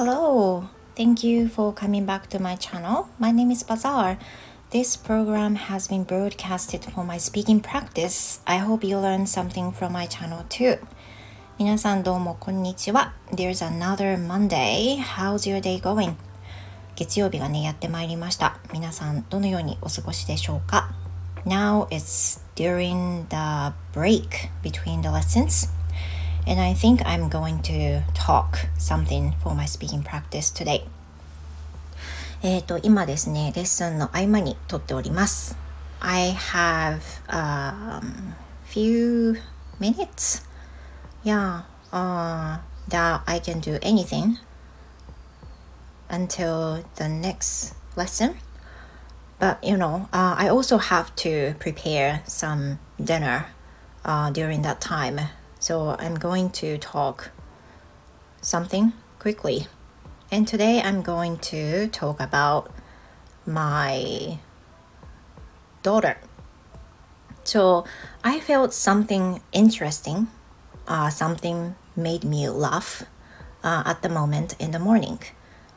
Hello, thank you for coming back to my channel. My name is Bazaar. This program has been broadcasted for my speaking practice. I hope you learn something from my channel too. 皆さんどうもこんにちは。There's another Monday. How's your day going? 月曜日がね、やってまいりました。皆さんどのようにお過ごしでしょうか Now it's during the break between the lessons. And I think I'm going to talk something for my speaking practice today. えっ、と、今ですね、レッスンの合間に撮っております。I have a um, few minutes, yeah, uh, that I can do anything until the next lesson. But you know, uh, I also have to prepare some dinner uh, during that time. So I'm going to talk something quickly. And today I'm going to talk about my daughter. So I felt something interesting, uh, something made me laugh uh, at the moment in the morning.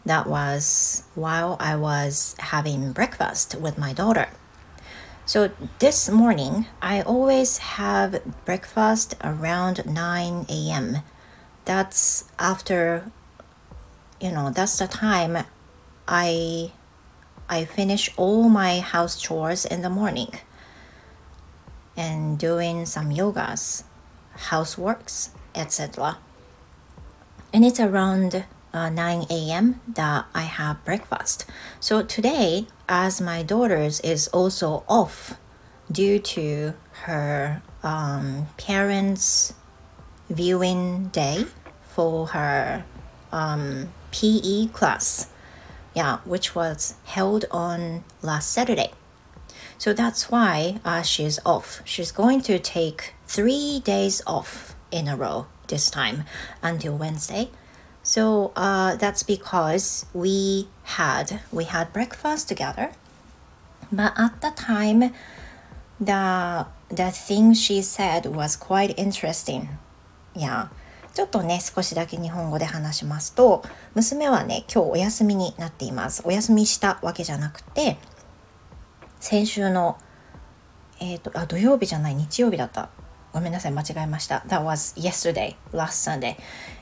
That was while I was having breakfast with my daughter. So this morning, I always have breakfast around 9 a.m. That's after, you know, that's the time I I finish all my house chores in the morning and doing some yogas, houseworks, etc. And it's around uh, 9 a.m. that I have breakfast. So today, as my daughter's is also off due to her um, parents' viewing day for her um, PE class, yeah, which was held on last Saturday. So that's why uh, she's off. She's going to take three days off in a row this time until Wednesday so uh, that's because we had we had breakfast together, but at the time, the the thing she said was quite interesting. Yeah. ちょっとね、少しだけ日本語で話しますと、娘はね、今日お休みになっています。お休みしたわけじゃなくて、先週の、えっ、ー、と、あ、土曜日じゃない、日曜日だった。ごめんなさい、間違えました。That was yesterday, last Sunday.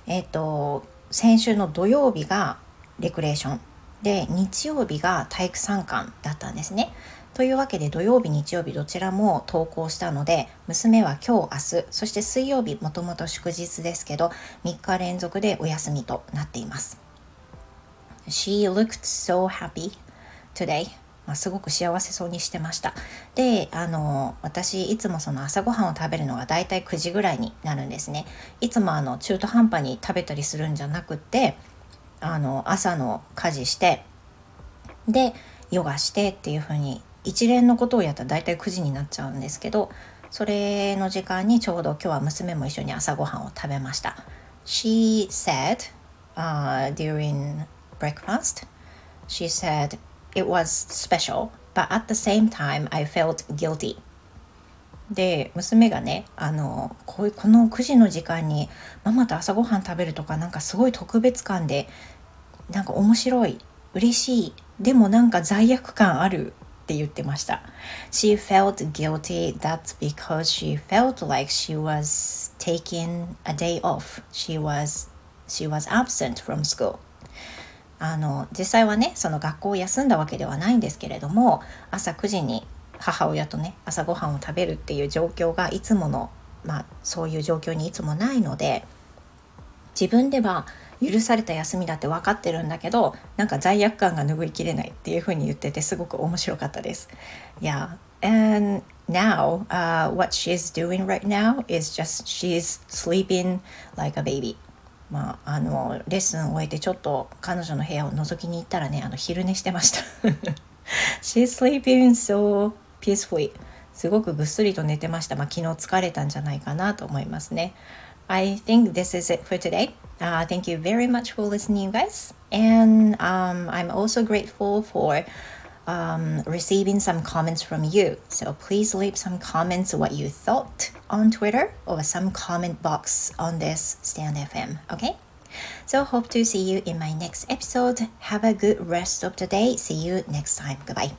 えっ、と、先週の土曜日がレクレーションで日曜日が体育参観だったんですね。というわけで土曜日日曜日どちらも登校したので娘は今日明日そして水曜日もともと祝日ですけど3日連続でお休みとなっています。She looked so happy today まあ、すごく幸せそうにしてました。であの私いつもその朝ごはんを食べるのがだいたい9時ぐらいになるんですね。いつもあの中途半端に食べたりするんじゃなくってあの朝の家事してでヨガしてっていう風に一連のことをやったらだいたい9時になっちゃうんですけどそれの時間にちょうど今日は娘も一緒に朝ごはんを食べました。She said、uh, during breakfast she said it was special, but at the same time I felt guilty. で娘がねあのこうこの9時の時間にママと朝ごはん食べるとかなんかすごい特別感でなんか面白い嬉しいでもなんか罪悪感あるって言ってました She felt guilty that's because she felt like she was taking a day off she was she was absent from school あの実際はねその学校を休んだわけではないんですけれども朝9時に母親とね朝ごはんを食べるっていう状況がいつものまあそういう状況にいつもないので自分では許された休みだって分かってるんだけどなんか罪悪感が拭いきれないっていうふうに言っててすごく面白かったです。Yeah. And now, uh, what she's doing right now is just she's sleeping like a baby. まあ、あのレッスンを終えてちょっと彼女の部屋を覗きに行ったらねあの昼寝してました She's sleeping so peacefully すごくぐっすりと寝てました、まあ、昨日疲れたんじゃないかなと思いますね I think this is it for today. Uh, thank you very much for listening, guys. And um, I'm also grateful for um, receiving some comments from you. So please leave some comments what you thought on Twitter or some comment box on this Stand FM. Okay? So hope to see you in my next episode. Have a good rest of the day. See you next time. Goodbye.